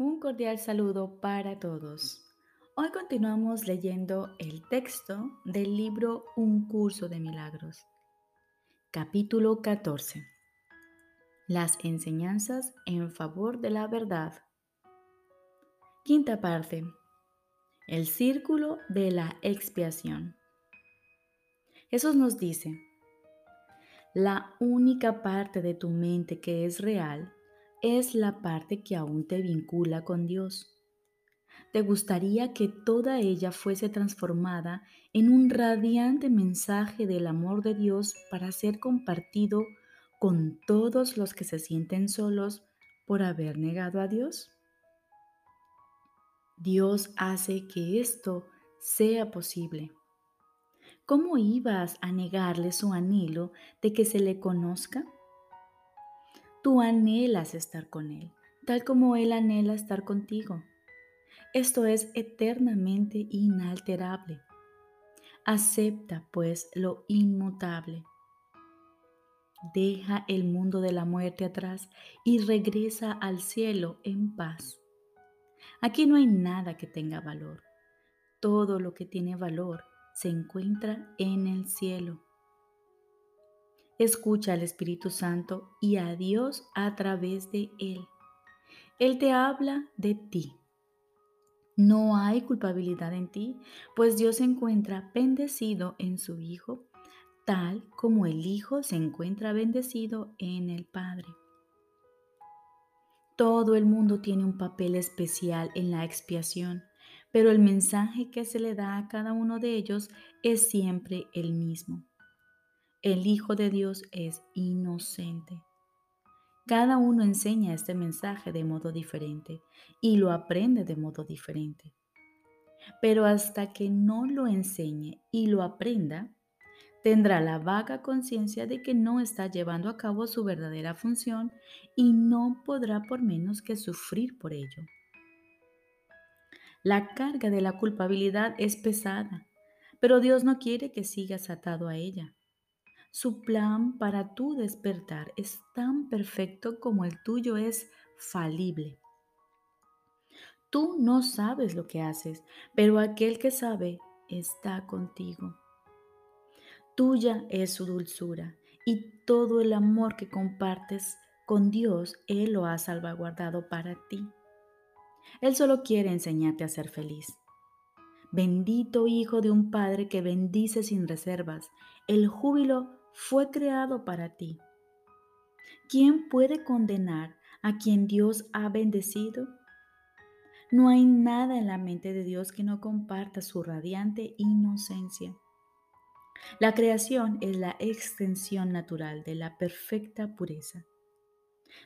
Un cordial saludo para todos. Hoy continuamos leyendo el texto del libro Un curso de milagros. Capítulo 14. Las enseñanzas en favor de la verdad. Quinta parte. El círculo de la expiación. Jesús nos dice, la única parte de tu mente que es real es la parte que aún te vincula con Dios. ¿Te gustaría que toda ella fuese transformada en un radiante mensaje del amor de Dios para ser compartido con todos los que se sienten solos por haber negado a Dios? Dios hace que esto sea posible. ¿Cómo ibas a negarle su anhelo de que se le conozca? Tú anhelas estar con Él, tal como Él anhela estar contigo. Esto es eternamente inalterable. Acepta pues lo inmutable. Deja el mundo de la muerte atrás y regresa al cielo en paz. Aquí no hay nada que tenga valor. Todo lo que tiene valor se encuentra en el cielo. Escucha al Espíritu Santo y a Dios a través de Él. Él te habla de ti. No hay culpabilidad en ti, pues Dios se encuentra bendecido en su Hijo, tal como el Hijo se encuentra bendecido en el Padre. Todo el mundo tiene un papel especial en la expiación, pero el mensaje que se le da a cada uno de ellos es siempre el mismo. El Hijo de Dios es inocente. Cada uno enseña este mensaje de modo diferente y lo aprende de modo diferente. Pero hasta que no lo enseñe y lo aprenda, tendrá la vaga conciencia de que no está llevando a cabo su verdadera función y no podrá por menos que sufrir por ello. La carga de la culpabilidad es pesada, pero Dios no quiere que sigas atado a ella. Su plan para tu despertar es tan perfecto como el tuyo es falible. Tú no sabes lo que haces, pero aquel que sabe está contigo. Tuya es su dulzura y todo el amor que compartes con Dios, Él lo ha salvaguardado para ti. Él solo quiere enseñarte a ser feliz. Bendito hijo de un padre que bendice sin reservas. El júbilo fue creado para ti. ¿Quién puede condenar a quien Dios ha bendecido? No hay nada en la mente de Dios que no comparta su radiante inocencia. La creación es la extensión natural de la perfecta pureza.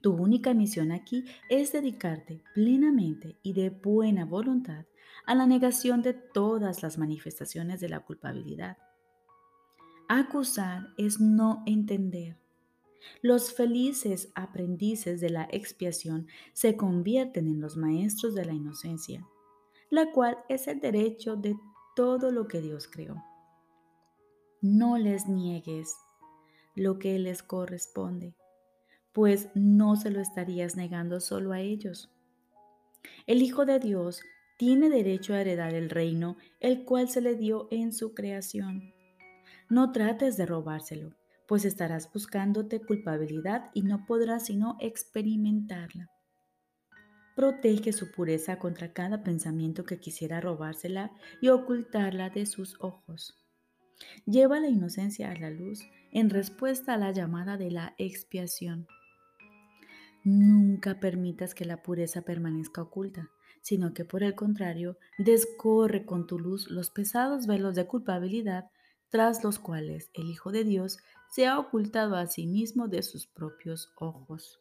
Tu única misión aquí es dedicarte plenamente y de buena voluntad a la negación de todas las manifestaciones de la culpabilidad Acusar es no entender. Los felices aprendices de la expiación se convierten en los maestros de la inocencia, la cual es el derecho de todo lo que Dios creó. No les niegues lo que les corresponde, pues no se lo estarías negando solo a ellos. El Hijo de Dios tiene derecho a heredar el reino, el cual se le dio en su creación. No trates de robárselo, pues estarás buscándote culpabilidad y no podrás sino experimentarla. Protege su pureza contra cada pensamiento que quisiera robársela y ocultarla de sus ojos. Lleva la inocencia a la luz en respuesta a la llamada de la expiación. Nunca permitas que la pureza permanezca oculta, sino que por el contrario, descorre con tu luz los pesados velos de culpabilidad tras los cuales el Hijo de Dios se ha ocultado a sí mismo de sus propios ojos.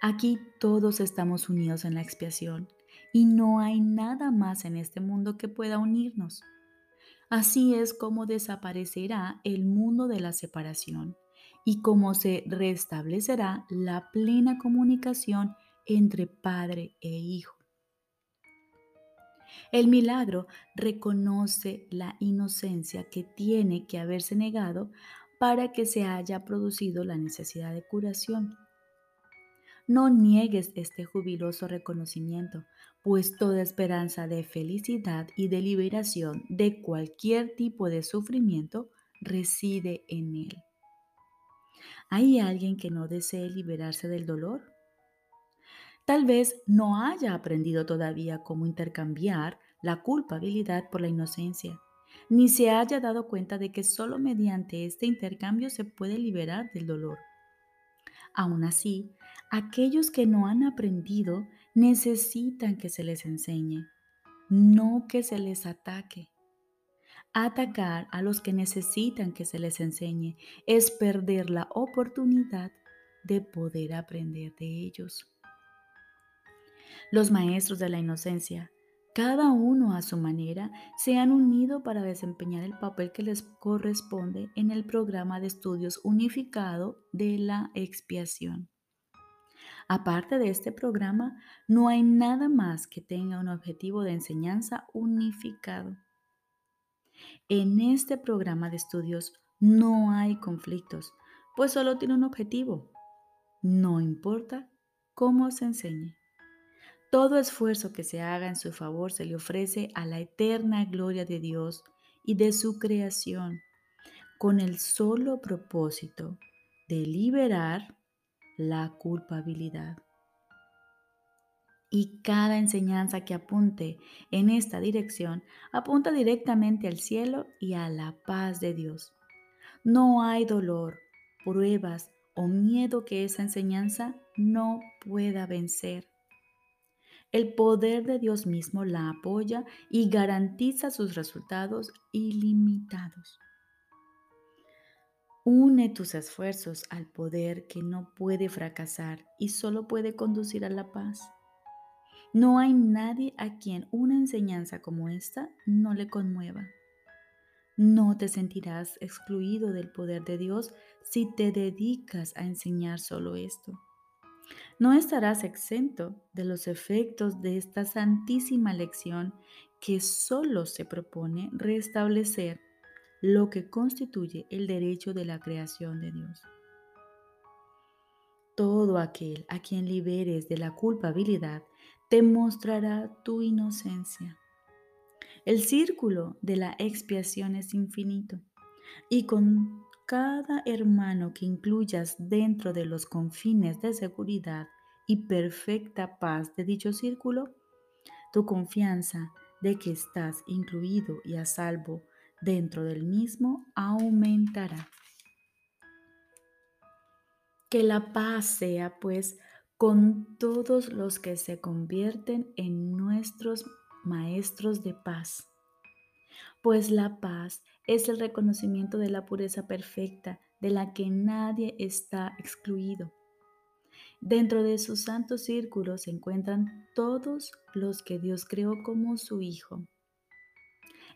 Aquí todos estamos unidos en la expiación y no hay nada más en este mundo que pueda unirnos. Así es como desaparecerá el mundo de la separación y como se restablecerá la plena comunicación entre Padre e Hijo. El milagro reconoce la inocencia que tiene que haberse negado para que se haya producido la necesidad de curación. No niegues este jubiloso reconocimiento, pues toda esperanza de felicidad y de liberación de cualquier tipo de sufrimiento reside en él. ¿Hay alguien que no desee liberarse del dolor? Tal vez no haya aprendido todavía cómo intercambiar la culpabilidad por la inocencia, ni se haya dado cuenta de que solo mediante este intercambio se puede liberar del dolor. Aún así, aquellos que no han aprendido necesitan que se les enseñe, no que se les ataque. Atacar a los que necesitan que se les enseñe es perder la oportunidad de poder aprender de ellos. Los maestros de la inocencia, cada uno a su manera, se han unido para desempeñar el papel que les corresponde en el programa de estudios unificado de la expiación. Aparte de este programa, no hay nada más que tenga un objetivo de enseñanza unificado. En este programa de estudios no hay conflictos, pues solo tiene un objetivo. No importa cómo se enseñe. Todo esfuerzo que se haga en su favor se le ofrece a la eterna gloria de Dios y de su creación, con el solo propósito de liberar la culpabilidad. Y cada enseñanza que apunte en esta dirección apunta directamente al cielo y a la paz de Dios. No hay dolor, pruebas o miedo que esa enseñanza no pueda vencer. El poder de Dios mismo la apoya y garantiza sus resultados ilimitados. Une tus esfuerzos al poder que no puede fracasar y solo puede conducir a la paz. No hay nadie a quien una enseñanza como esta no le conmueva. No te sentirás excluido del poder de Dios si te dedicas a enseñar solo esto no estarás exento de los efectos de esta santísima lección que solo se propone restablecer lo que constituye el derecho de la creación de Dios. Todo aquel a quien liberes de la culpabilidad te mostrará tu inocencia. El círculo de la expiación es infinito y con cada hermano que incluyas dentro de los confines de seguridad y perfecta paz de dicho círculo, tu confianza de que estás incluido y a salvo dentro del mismo aumentará. Que la paz sea, pues, con todos los que se convierten en nuestros maestros de paz pues la paz es el reconocimiento de la pureza perfecta de la que nadie está excluido. Dentro de su santo círculo se encuentran todos los que Dios creó como su Hijo.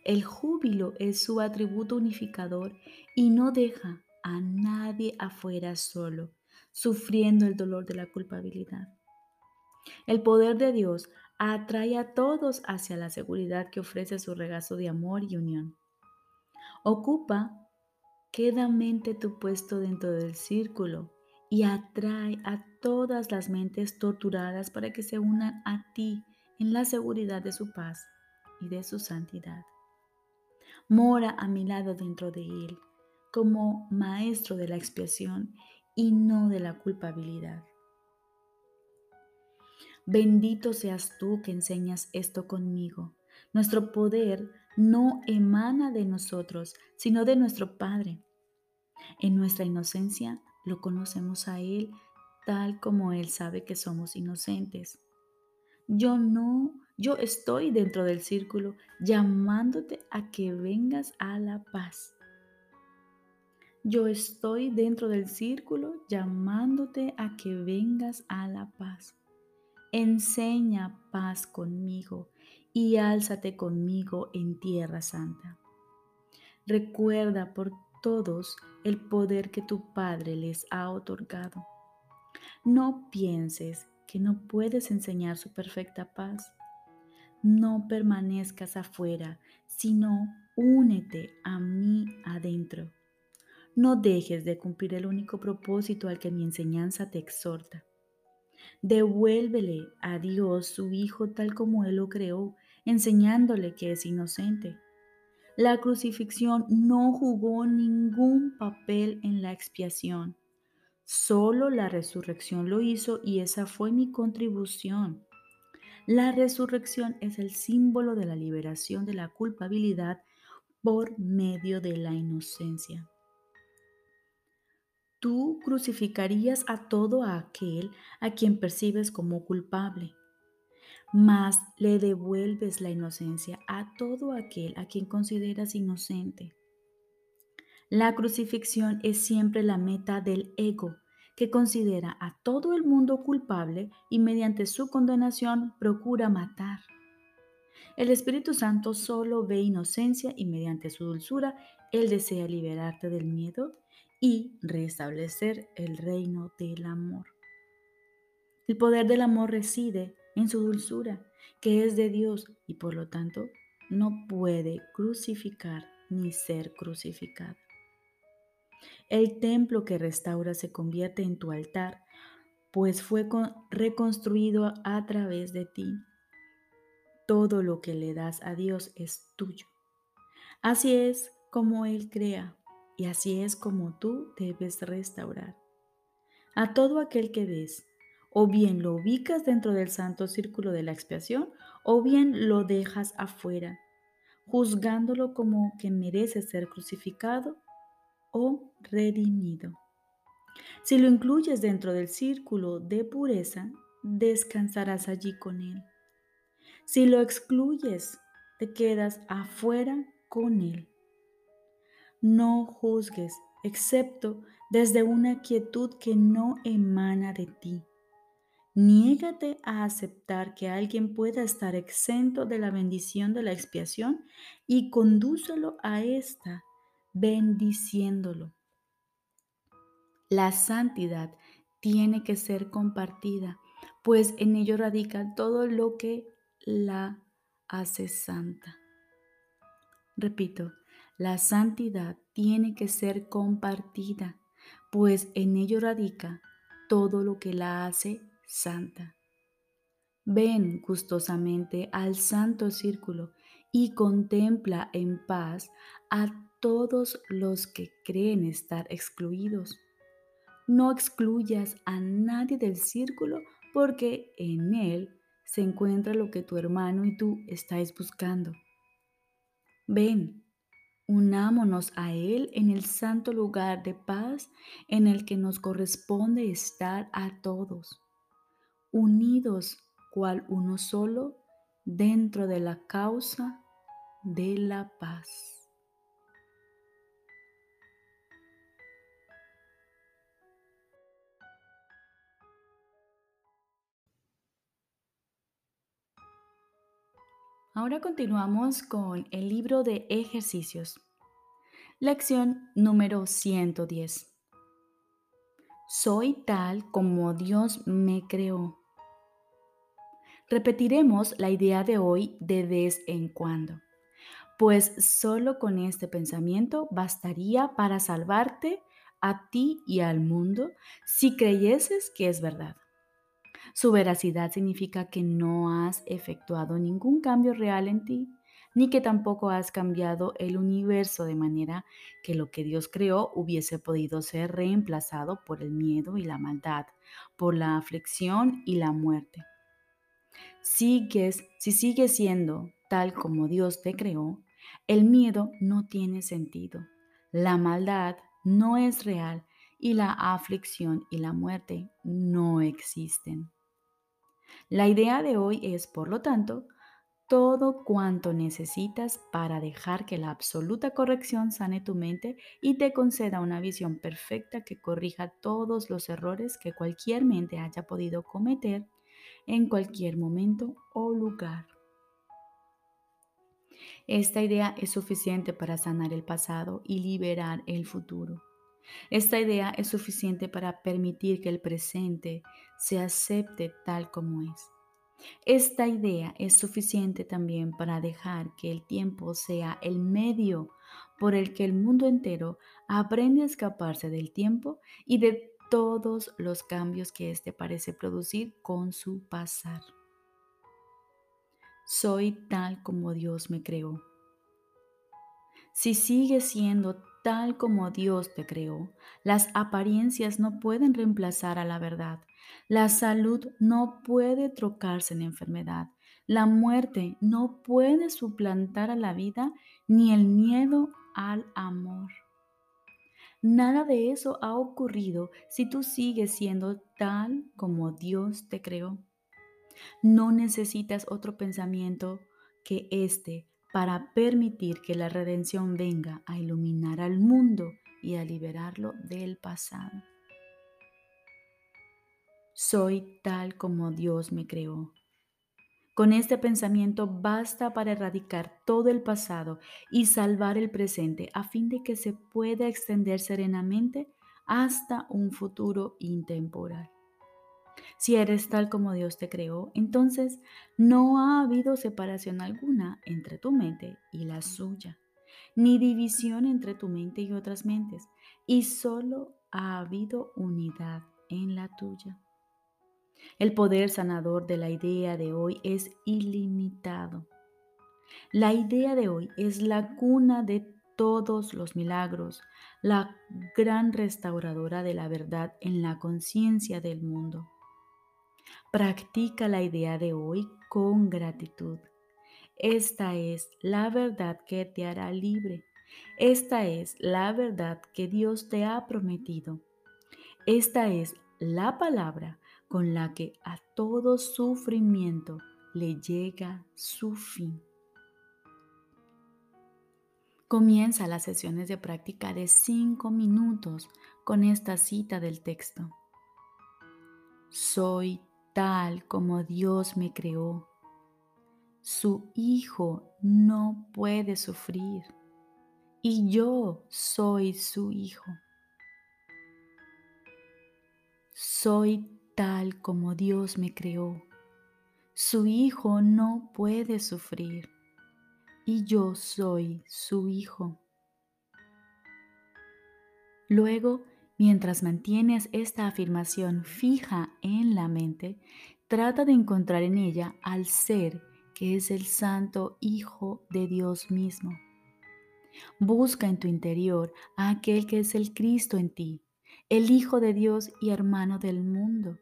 El júbilo es su atributo unificador y no deja a nadie afuera solo, sufriendo el dolor de la culpabilidad. El poder de Dios atrae a todos hacia la seguridad que ofrece su regazo de amor y unión. Ocupa quedamente tu puesto dentro del círculo y atrae a todas las mentes torturadas para que se unan a ti en la seguridad de su paz y de su santidad. Mora a mi lado dentro de él como maestro de la expiación y no de la culpabilidad. Bendito seas tú que enseñas esto conmigo. Nuestro poder no emana de nosotros, sino de nuestro Padre. En nuestra inocencia lo conocemos a Él tal como Él sabe que somos inocentes. Yo no, yo estoy dentro del círculo llamándote a que vengas a la paz. Yo estoy dentro del círculo llamándote a que vengas a la paz. Enseña paz conmigo y álzate conmigo en tierra santa. Recuerda por todos el poder que tu Padre les ha otorgado. No pienses que no puedes enseñar su perfecta paz. No permanezcas afuera, sino únete a mí adentro. No dejes de cumplir el único propósito al que mi enseñanza te exhorta. Devuélvele a Dios su Hijo tal como Él lo creó, enseñándole que es inocente. La crucifixión no jugó ningún papel en la expiación. Solo la resurrección lo hizo y esa fue mi contribución. La resurrección es el símbolo de la liberación de la culpabilidad por medio de la inocencia. Tú crucificarías a todo aquel a quien percibes como culpable, mas le devuelves la inocencia a todo aquel a quien consideras inocente. La crucifixión es siempre la meta del ego, que considera a todo el mundo culpable y mediante su condenación procura matar. El Espíritu Santo solo ve inocencia y mediante su dulzura Él desea liberarte del miedo y restablecer el reino del amor. El poder del amor reside en su dulzura, que es de Dios y por lo tanto no puede crucificar ni ser crucificado. El templo que restaura se convierte en tu altar, pues fue reconstruido a través de ti. Todo lo que le das a Dios es tuyo. Así es como Él crea y así es como tú debes restaurar. A todo aquel que ves, o bien lo ubicas dentro del santo círculo de la expiación, o bien lo dejas afuera, juzgándolo como que merece ser crucificado o redimido. Si lo incluyes dentro del círculo de pureza, descansarás allí con Él. Si lo excluyes, te quedas afuera con Él. No juzgues, excepto desde una quietud que no emana de ti. Niégate a aceptar que alguien pueda estar exento de la bendición de la expiación y condúcelo a esta bendiciéndolo. La santidad tiene que ser compartida, pues en ello radica todo lo que la hace santa. Repito, la santidad tiene que ser compartida, pues en ello radica todo lo que la hace santa. Ven gustosamente al santo círculo y contempla en paz a todos los que creen estar excluidos. No excluyas a nadie del círculo porque en él se encuentra lo que tu hermano y tú estáis buscando. Ven, unámonos a Él en el santo lugar de paz en el que nos corresponde estar a todos, unidos cual uno solo dentro de la causa de la paz. Ahora continuamos con el libro de ejercicios. Lección número 110. Soy tal como Dios me creó. Repetiremos la idea de hoy de vez en cuando, pues solo con este pensamiento bastaría para salvarte a ti y al mundo si creyeses que es verdad. Su veracidad significa que no has efectuado ningún cambio real en ti, ni que tampoco has cambiado el universo de manera que lo que Dios creó hubiese podido ser reemplazado por el miedo y la maldad, por la aflicción y la muerte. Sigues, si sigues siendo tal como Dios te creó, el miedo no tiene sentido, la maldad no es real y la aflicción y la muerte no existen. La idea de hoy es, por lo tanto, todo cuanto necesitas para dejar que la absoluta corrección sane tu mente y te conceda una visión perfecta que corrija todos los errores que cualquier mente haya podido cometer en cualquier momento o lugar. Esta idea es suficiente para sanar el pasado y liberar el futuro. Esta idea es suficiente para permitir que el presente se acepte tal como es. Esta idea es suficiente también para dejar que el tiempo sea el medio por el que el mundo entero aprende a escaparse del tiempo y de todos los cambios que éste parece producir con su pasar. Soy tal como Dios me creó. Si sigues siendo tal como Dios te creó, las apariencias no pueden reemplazar a la verdad. La salud no puede trocarse en enfermedad. La muerte no puede suplantar a la vida ni el miedo al amor. Nada de eso ha ocurrido si tú sigues siendo tal como Dios te creó. No necesitas otro pensamiento que este para permitir que la redención venga a iluminar al mundo y a liberarlo del pasado. Soy tal como Dios me creó. Con este pensamiento basta para erradicar todo el pasado y salvar el presente a fin de que se pueda extender serenamente hasta un futuro intemporal. Si eres tal como Dios te creó, entonces no ha habido separación alguna entre tu mente y la suya, ni división entre tu mente y otras mentes, y solo ha habido unidad en la tuya. El poder sanador de la idea de hoy es ilimitado. La idea de hoy es la cuna de todos los milagros, la gran restauradora de la verdad en la conciencia del mundo. Practica la idea de hoy con gratitud. Esta es la verdad que te hará libre. Esta es la verdad que Dios te ha prometido. Esta es la palabra con la que a todo sufrimiento le llega su fin. Comienza las sesiones de práctica de cinco minutos con esta cita del texto. Soy tal como Dios me creó. Su Hijo no puede sufrir y yo soy su Hijo. Soy tal como Dios me creó. Su Hijo no puede sufrir y yo soy su Hijo. Luego, mientras mantienes esta afirmación fija en la mente, trata de encontrar en ella al ser que es el Santo Hijo de Dios mismo. Busca en tu interior a aquel que es el Cristo en ti, el Hijo de Dios y hermano del mundo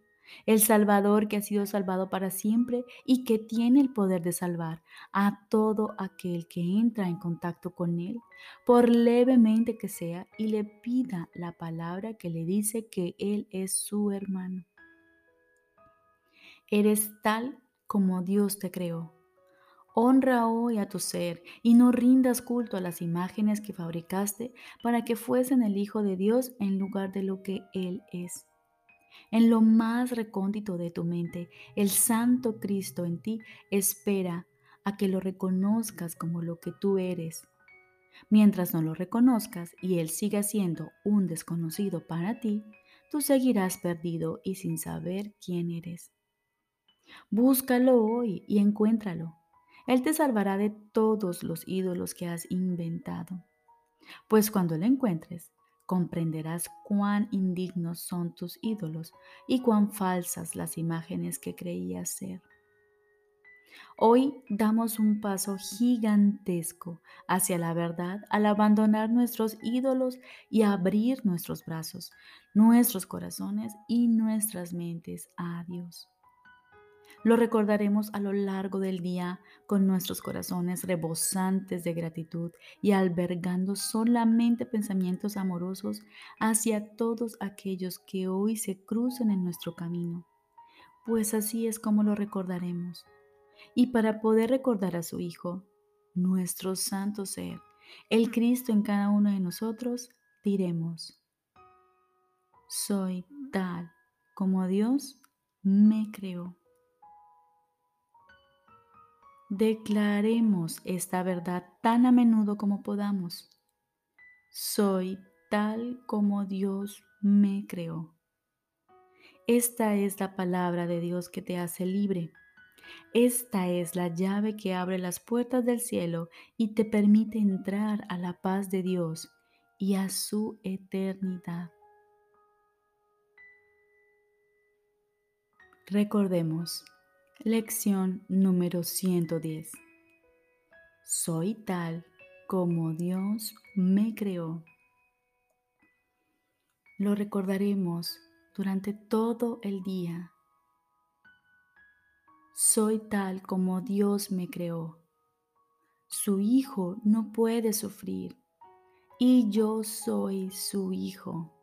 el Salvador que ha sido salvado para siempre y que tiene el poder de salvar a todo aquel que entra en contacto con Él, por levemente que sea, y le pida la palabra que le dice que Él es su hermano. Eres tal como Dios te creó. Honra hoy a tu ser y no rindas culto a las imágenes que fabricaste para que fuesen el Hijo de Dios en lugar de lo que Él es. En lo más recóndito de tu mente, el Santo Cristo en ti espera a que lo reconozcas como lo que tú eres. Mientras no lo reconozcas y Él siga siendo un desconocido para ti, tú seguirás perdido y sin saber quién eres. Búscalo hoy y encuéntralo. Él te salvará de todos los ídolos que has inventado. Pues cuando lo encuentres, comprenderás cuán indignos son tus ídolos y cuán falsas las imágenes que creías ser. Hoy damos un paso gigantesco hacia la verdad al abandonar nuestros ídolos y abrir nuestros brazos, nuestros corazones y nuestras mentes a Dios. Lo recordaremos a lo largo del día con nuestros corazones rebosantes de gratitud y albergando solamente pensamientos amorosos hacia todos aquellos que hoy se crucen en nuestro camino. Pues así es como lo recordaremos. Y para poder recordar a su Hijo, nuestro santo ser, el Cristo en cada uno de nosotros, diremos, soy tal como Dios me creó. Declaremos esta verdad tan a menudo como podamos. Soy tal como Dios me creó. Esta es la palabra de Dios que te hace libre. Esta es la llave que abre las puertas del cielo y te permite entrar a la paz de Dios y a su eternidad. Recordemos, lección número 110. Soy tal como Dios me creó. Lo recordaremos durante todo el día. Soy tal como Dios me creó. Su hijo no puede sufrir y yo soy su hijo.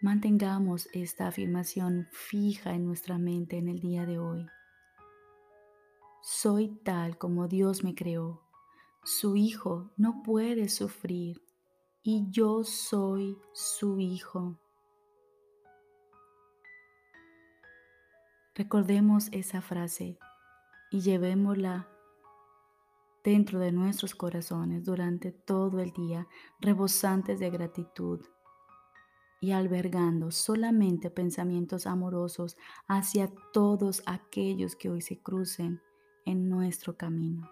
Mantengamos esta afirmación fija en nuestra mente en el día de hoy. Soy tal como Dios me creó. Su hijo no puede sufrir y yo soy su hijo. Recordemos esa frase y llevémosla dentro de nuestros corazones durante todo el día, rebosantes de gratitud y albergando solamente pensamientos amorosos hacia todos aquellos que hoy se crucen en nuestro camino.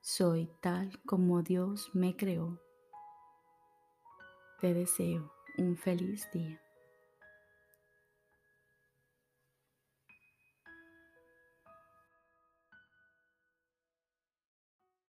Soy tal como Dios me creó. Te deseo un feliz día.